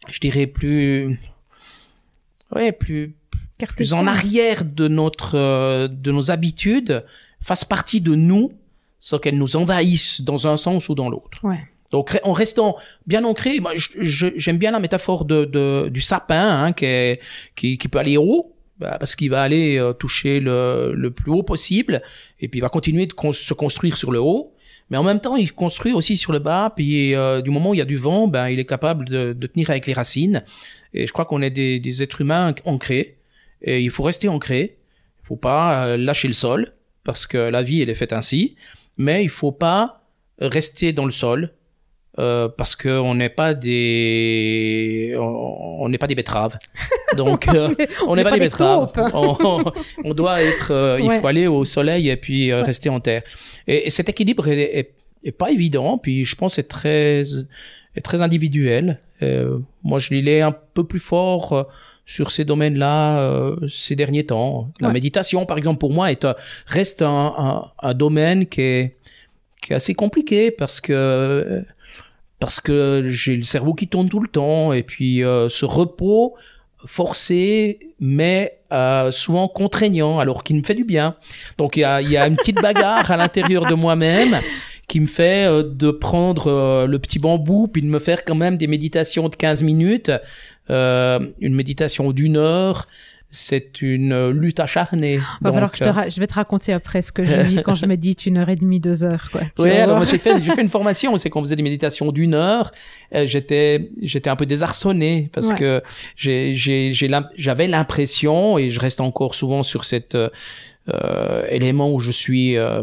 je dirais plus, ouais, plus plus en arrière de notre euh, de nos habitudes fasse partie de nous sans qu'elles nous envahissent dans un sens ou dans l'autre. Ouais. Donc en restant bien ancré, moi j'aime bien la métaphore de, de- du sapin hein, qui, est- qui qui peut aller haut bah, parce qu'il va aller euh, toucher le, le plus haut possible et puis il va continuer de se construire sur le haut. Mais en même temps, il construit aussi sur le bas. Puis euh, du moment où il y a du vent, ben il est capable de, de tenir avec les racines. Et je crois qu'on est des, des êtres humains ancrés. Et il faut rester ancré. Il faut pas euh, lâcher le sol parce que la vie elle est faite ainsi. Mais il faut pas rester dans le sol euh, parce que on n'est pas des on n'est pas des betteraves. Donc euh, on n'est pas, des betteraves. on, on doit être euh, il faut aller au soleil et puis Ouais. rester en terre. Et, et cet équilibre est, est, est pas évident. Puis je pense est très est très individuel. Moi je l'ai un peu plus fort. sur ces domaines-là euh, ces derniers temps. La Ouais. méditation, par exemple, pour moi, est un- reste un, un, un domaine qui est, qui est assez compliqué parce que parce que j'ai le cerveau qui tourne tout le temps et puis euh, ce repos forcé mais euh, souvent contraignant alors qu'il me fait du bien. Donc il y a, y a une petite bagarre à l'intérieur de moi-même qui me fait euh, de prendre euh, le petit bambou puis de me faire quand même des méditations de 15 minutes, euh, une méditation d'une heure. C'est une euh, lutte acharnée. Va falloir que je, te euh, je vais te raconter après ce que je vis quand je médite une heure et demie, deux heures, quoi. Tu Oui, alors moi j'ai fait j'ai fait une formation, c'est qu'on faisait des méditations d'une heure. euh, j'étais j'étais un peu désarçonné parce Ouais. que j'ai j'ai j'ai j'avais l'impression et je reste encore souvent sur cet euh, euh, élément où je suis euh,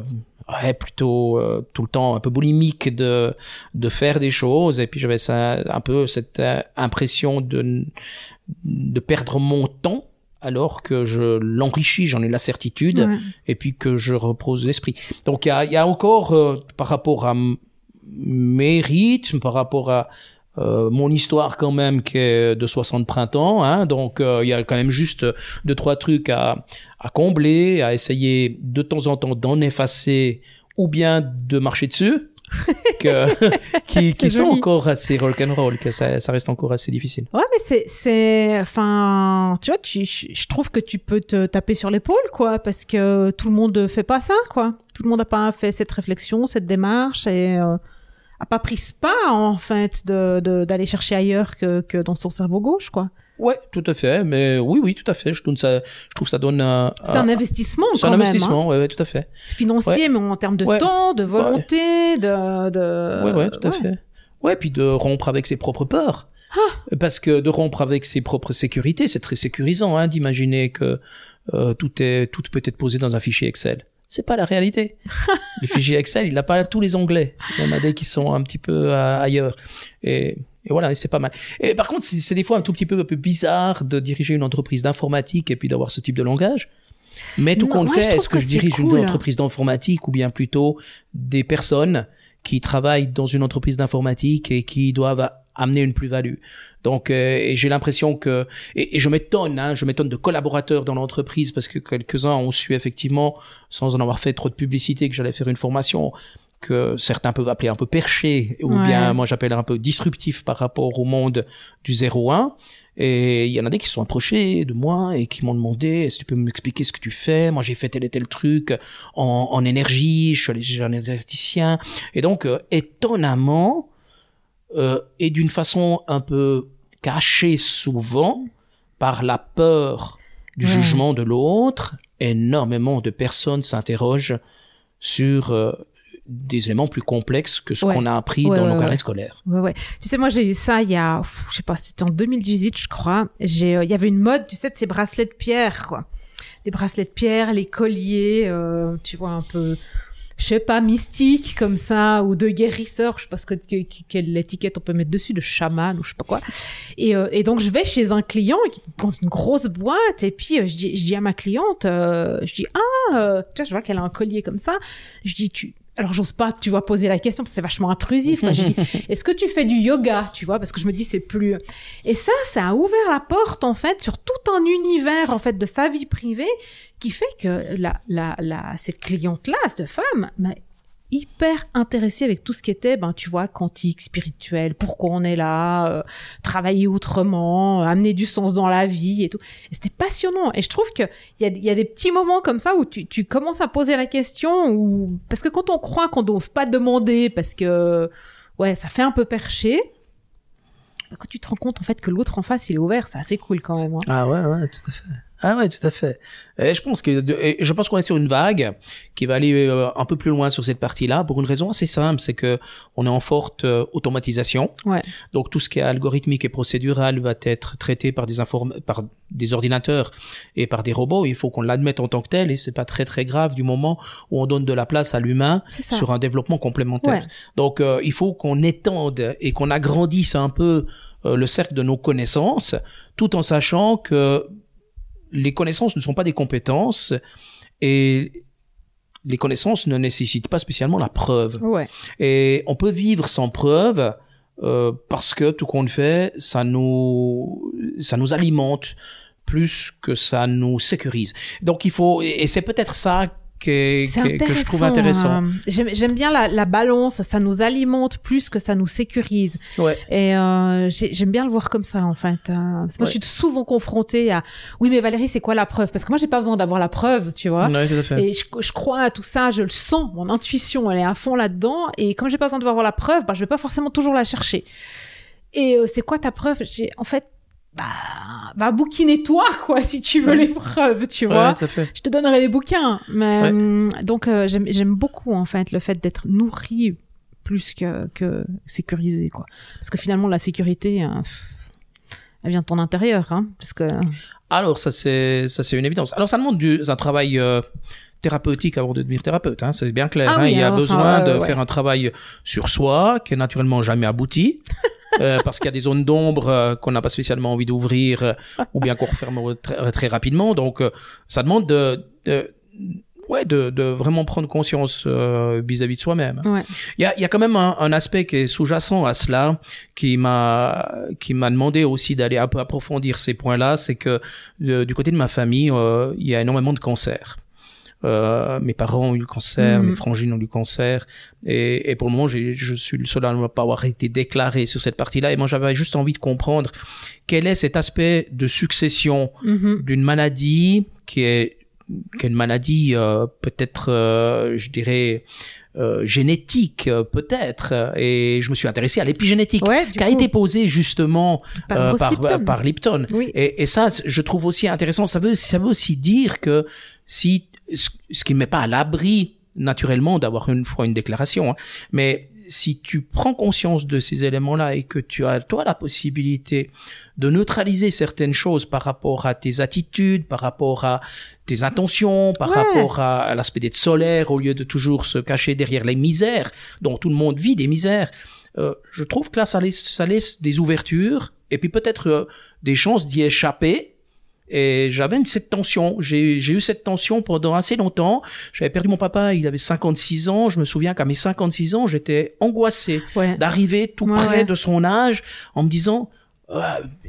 ouais, plutôt euh, tout le temps un peu boulimique de de faire des choses et puis j'avais ça un peu cette euh, impression de de perdre mon temps alors que je l'enrichis, j'en ai la certitude Ouais. et puis que je repose l'esprit. Donc il y y a encore euh, par rapport à mes rythmes, par rapport à euh, mon histoire quand même qui est de 60 printemps, hein, donc euh, il y a quand même juste deux trois trucs à, à combler, à essayer de temps en temps d'en effacer ou bien de marcher dessus. que, qui, qui sont encore assez rock'n'roll, que ça, ça reste encore assez difficile. Ouais, mais c'est, c'est, enfin, tu vois, tu, je trouve que tu peux te taper sur l'épaule, quoi, parce que tout le monde fait pas ça, quoi. Tout le monde n'a pas fait cette réflexion, cette démarche et euh, a pas pris ce pas, en fait, de, de- d'aller chercher ailleurs que, que dans son cerveau gauche, quoi. Ouais, tout à fait, mais oui, oui, tout à fait. Je trouve ça, je trouve ça donne un, C'est un investissement, c'est quand un même, hein. investissement, ouais, ouais, tout à fait. financier, mais en termes de Ouais. temps, de volonté, de, de. Ouais, ouais, tout à fait. Ouais, puis de rompre avec ses propres peurs. Parce que de rompre avec ses propres sécurités, c'est très sécurisant, hein, d'imaginer que euh, tout est, tout peut être posé dans un fichier Excel. C'est pas la réalité. le fichier Excel, il n'a pas tous les onglets. Il y en a des qui sont un petit peu euh, ailleurs. Et, et voilà, et c'est pas mal. Et par contre, c'est des fois un tout petit peu un peu bizarre de diriger une entreprise d'informatique et puis d'avoir ce type de langage. Mais tout compte fait, est-ce que, que je dirige cool. une entreprise d'informatique ou bien plutôt des personnes qui travaillent dans une entreprise d'informatique et qui doivent amener une plus-value? Donc, euh, j'ai l'impression que, et, et je m'étonne, hein, je m'étonne de collaborateurs dans l'entreprise parce que quelques-uns ont su effectivement, sans en avoir fait trop de publicité, que j'allais faire une formation, que certains peuvent appeler un peu perché, ou Ouais. bien moi j'appelle un peu disruptif par rapport au monde du 0-1. Et il y en a des qui se sont approchés de moi et qui m'ont demandé est-ce que tu peux m'expliquer ce que tu fais? Moi j'ai fait tel et tel truc en, en énergie, je suis allé chez un énergéticien. Et donc euh, étonnamment euh, et d'une façon un peu cachée souvent par la peur du Ouais. jugement de l'autre, énormément de personnes s'interrogent sur euh, des éléments plus complexes que ce Ouais. qu'on a appris Ouais, dans ouais, nos carrés scolaires. Ouais, ouais. Tu sais, moi, j'ai eu ça il y a, pff, je sais pas, c'était en 2018, je crois. J'ai, euh, il y avait une mode, tu sais, de ces bracelets de pierre, quoi. Les bracelets de pierre, les colliers, euh, tu vois, un peu, je sais pas, mystique comme ça, ou de guérisseur, je sais pas ce que, que- que- quelle étiquette on peut mettre dessus, de chaman ou je sais pas quoi. Et, euh, et donc, je vais chez un client qui compte une grosse boîte, et puis je dis, je dis à ma cliente, je dis, ah, tu vois, je vois qu'elle a un collier comme ça. Je dis, tu, alors j'ose pas, tu vois, poser la question parce que c'est vachement intrusif. quoi. Je dis, est-ce que tu fais du yoga, tu vois, parce que je me dis c'est plus. Et ça, ça a ouvert la porte en fait sur tout un univers en fait de sa vie privée qui fait que la, la, la cette cliente-là, cette femme, bah, hyper intéressée avec tout ce qui était, ben tu vois, quantique, spirituel, pourquoi on est là, euh, travailler autrement, euh, amener du sens dans la vie et tout. Et c'était passionnant. Et je trouve que il y a, y a des petits moments comme ça où tu, tu commences à poser la question ou parce que quand on croit qu'on n'ose pas demander parce que ouais ça fait un peu perché bah, quand tu te rends compte en fait que l'autre en face il est ouvert c'est assez cool quand même hein. Ah ouais, ouais, tout à fait. Ah ouais, tout à fait. Et je pense que et je pense qu'on est sur une vague qui va aller euh, un peu plus loin sur cette partie-là pour une raison assez simple, c'est que on est en forte euh, automatisation. Ouais. Donc tout ce qui est algorithmique et procédural va être traité par des inform par des ordinateurs et par des robots. Il faut qu'on l'admette en tant que tel et c'est pas très très grave du moment où on donne de la place à l'humain sur un développement complémentaire. Ouais. Donc euh, il faut qu'on étende et qu'on agrandisse un peu euh, le cercle de nos connaissances, tout en sachant que les connaissances ne sont pas des compétences et les connaissances ne nécessitent pas spécialement la preuve. ouais Et on peut vivre sans preuve euh, parce que tout qu'on fait, ça nous, ça nous alimente plus que ça nous sécurise. Donc il faut, et et c'est peut-être ça que, que, que je trouve intéressant. hein. j'aime bien la, la balance ça nous alimente plus que ça nous sécurise Ouais. et euh, j'ai- j'aime bien le voir comme ça en fait euh, parce que moi Ouais. je suis souvent confrontée à oui mais Valérie c'est quoi la preuve? Parce que moi j'ai pas besoin d'avoir la preuve tu vois Ouais, tout à fait. Et je, je crois à tout ça, je le sens, mon intuition, elle est à fond là-dedans. Et comme j'ai pas besoin de voir la preuve, bah, je vais pas forcément toujours la chercher. Et euh, c'est quoi ta preuve? En fait, bah, va bouquiner toi, quoi, si tu veux Ouais. les preuves, tu Ouais, vois. Je te donnerai les bouquins. Mais Ouais. hum, donc euh, j'aime j'aime beaucoup en fait le fait d'être nourri plus que que sécurisé, quoi. Parce que finalement la sécurité, euh, elle vient de ton intérieur, hein. Parce que Alors ça c'est ça c'est une évidence. Alors ça demande du, un travail euh, thérapeutique avant de devenir thérapeute. Hein, c'est bien clair. Ah hein. oui, Il y a ça, besoin euh, de ouais. faire un travail sur soi qui est naturellement jamais abouti. Euh, parce qu'il y a des zones d'ombre euh, qu'on n'a pas spécialement envie d'ouvrir euh, ou bien qu'on referme très, très rapidement. Donc euh, ça demande de, de ouais de, de vraiment prendre conscience euh, vis-à-vis de soi-même. ouais. Il y a, y a quand même un, un aspect qui est sous-jacent à cela, qui m'a qui m'a demandé aussi d'aller un peu approfondir ces points-là, c'est que euh, du côté de ma famille, euh, il y a énormément de cancers. Euh, mes parents ont eu le cancer, Mhm. mes frangines ont eu le cancer, et, et pour le moment, je suis le seul à ne pas avoir été déclaré sur cette partie-là. Et moi, j'avais juste envie de comprendre quel est cet aspect de succession Mhm. d'une maladie qui est, qui est une maladie euh, peut-être, euh, je dirais, euh, génétique euh, peut-être. Et je me suis intéressé à l'épigénétique, Ouais, qui a coup, été posée justement par euh, Bruce par, Lipton. par Lipton. Oui. Et, et ça, je trouve aussi intéressant. Ça veut, ça veut aussi dire que si ce, ce qui ne met pas à l'abri naturellement d'avoir une fois une déclaration, hein, mais si tu prends conscience de ces éléments-là et que tu as toi la possibilité de neutraliser certaines choses par rapport à tes attitudes, par rapport à tes intentions, par Ouais. rapport à, à l'aspect d'être solaire au lieu de toujours se cacher derrière les misères dont tout le monde vit des misères. Euh, je trouve que là, ça laisse, ça laisse des ouvertures et puis peut-être euh, des chances d'y échapper. Et j'avais cette tension. J'ai j'ai eu cette tension pendant assez longtemps. J'avais perdu mon papa, il avait 56 ans. Je me souviens qu'à mes 56 ans, j'étais angoissé Ouais. d'arriver tout Ouais, près ouais. de son âge en me disant euh,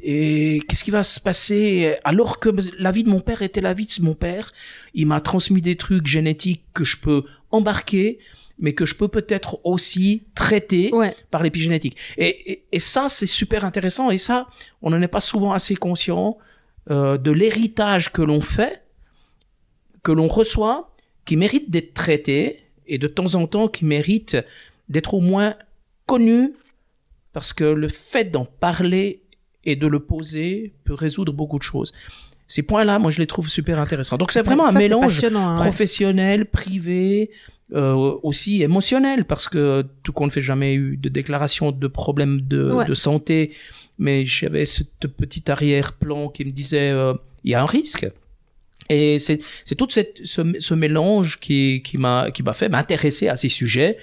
et qu'est-ce qui va se passer? Alors que la vie de mon père était la vie de mon père il m'a transmis des trucs génétiques que je peux embarquer mais que je peux peut-être aussi traiter Ouais. par l'épigénétique. Et, et, et ça, c'est super intéressant. Et ça, on n'en est pas souvent assez conscient euh, de l'héritage que l'on fait, que l'on reçoit, qui mérite d'être traité, et de temps en temps qui mérite d'être au moins connu, parce que le fait d'en parler et de le poser peut résoudre beaucoup de choses. Ces points-là, moi, je les trouve super intéressants. Donc, c'est vraiment un Ça, mélange hein, ouais. professionnel, privé, euh, aussi émotionnel, parce que tout compte fait, jamais eu de déclaration de problème de, Ouais. de santé, mais j'avais ce petit arrière-plan qui me disait euh, il y a un risque. Et c'est c'est tout cette, ce, ce mélange qui qui m'a qui m'a fait m'intéresser à ces sujets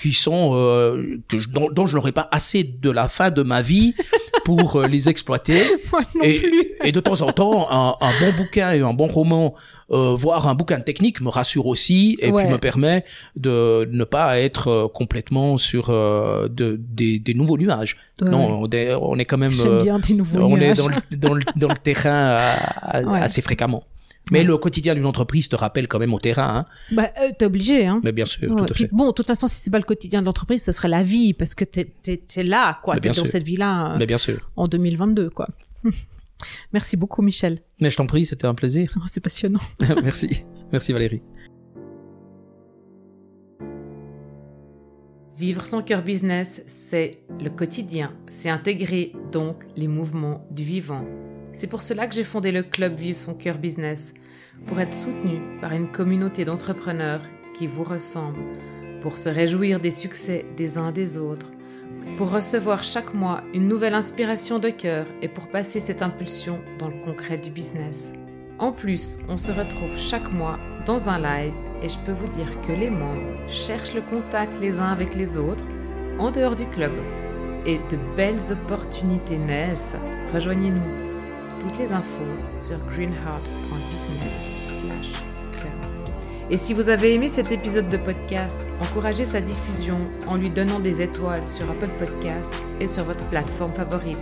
qui sont euh, que je, dont, dont je n'aurais pas assez de la fin de ma vie pour euh, les exploiter. Moi non Et, plus. et de temps en temps, un, un bon bouquin et un bon roman, euh, voire un bouquin technique, me rassure aussi et Ouais. puis me permet de ne pas être euh, complètement sur euh, de, des, des nouveaux nuages. Ouais. Non, on est, on est quand même, bien nouveaux on est dans le, dans le, dans le terrain à- à- Ouais. assez fréquemment. Mais Ouais. le quotidien d'une entreprise te rappelle quand même au terrain, hein. Bah, euh, t'es obligé, hein. Mais bien sûr, Ouais. tout à Puis fait. bon, de toute façon, si c'est pas le quotidien de l'entreprise, ce serait la vie, parce que t'es, t'es, t'es là, quoi. Mais T'es bien dans sûr. cette vie-là euh, Mais bien sûr. en 2022, quoi. Merci beaucoup, Michel. Mais je t'en prie, c'était un plaisir. Oh, c'est passionnant. Merci. Merci Valérie. Vivre son cœur business, c'est le quotidien, c'est intégrer donc les mouvements du vivant. C'est pour cela que j'ai fondé le club Vivre son cœur business, pour être soutenu par une communauté d'entrepreneurs qui vous ressemblent, pour se réjouir des succès des uns des autres, pour recevoir chaque mois une nouvelle inspiration de cœur et pour passer cette impulsion dans le concret du business. En plus, on se retrouve chaque mois dans un live et je peux vous dire que les membres cherchent le contact les uns avec les autres en dehors du club. Et de belles opportunités naissent. Rejoignez-nous. Toutes les infos sur greenheart.business. Et si vous avez aimé cet épisode de podcast, encouragez sa diffusion en lui donnant des étoiles sur Apple Podcast et sur votre plateforme favorite.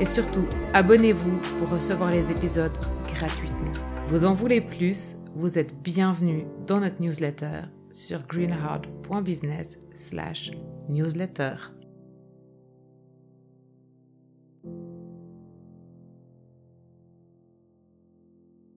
Et surtout, abonnez-vous pour recevoir les épisodes gratuitement. Vous en voulez plus? Vous êtes bienvenue dans notre newsletter sur greenheart.business slash newsletter.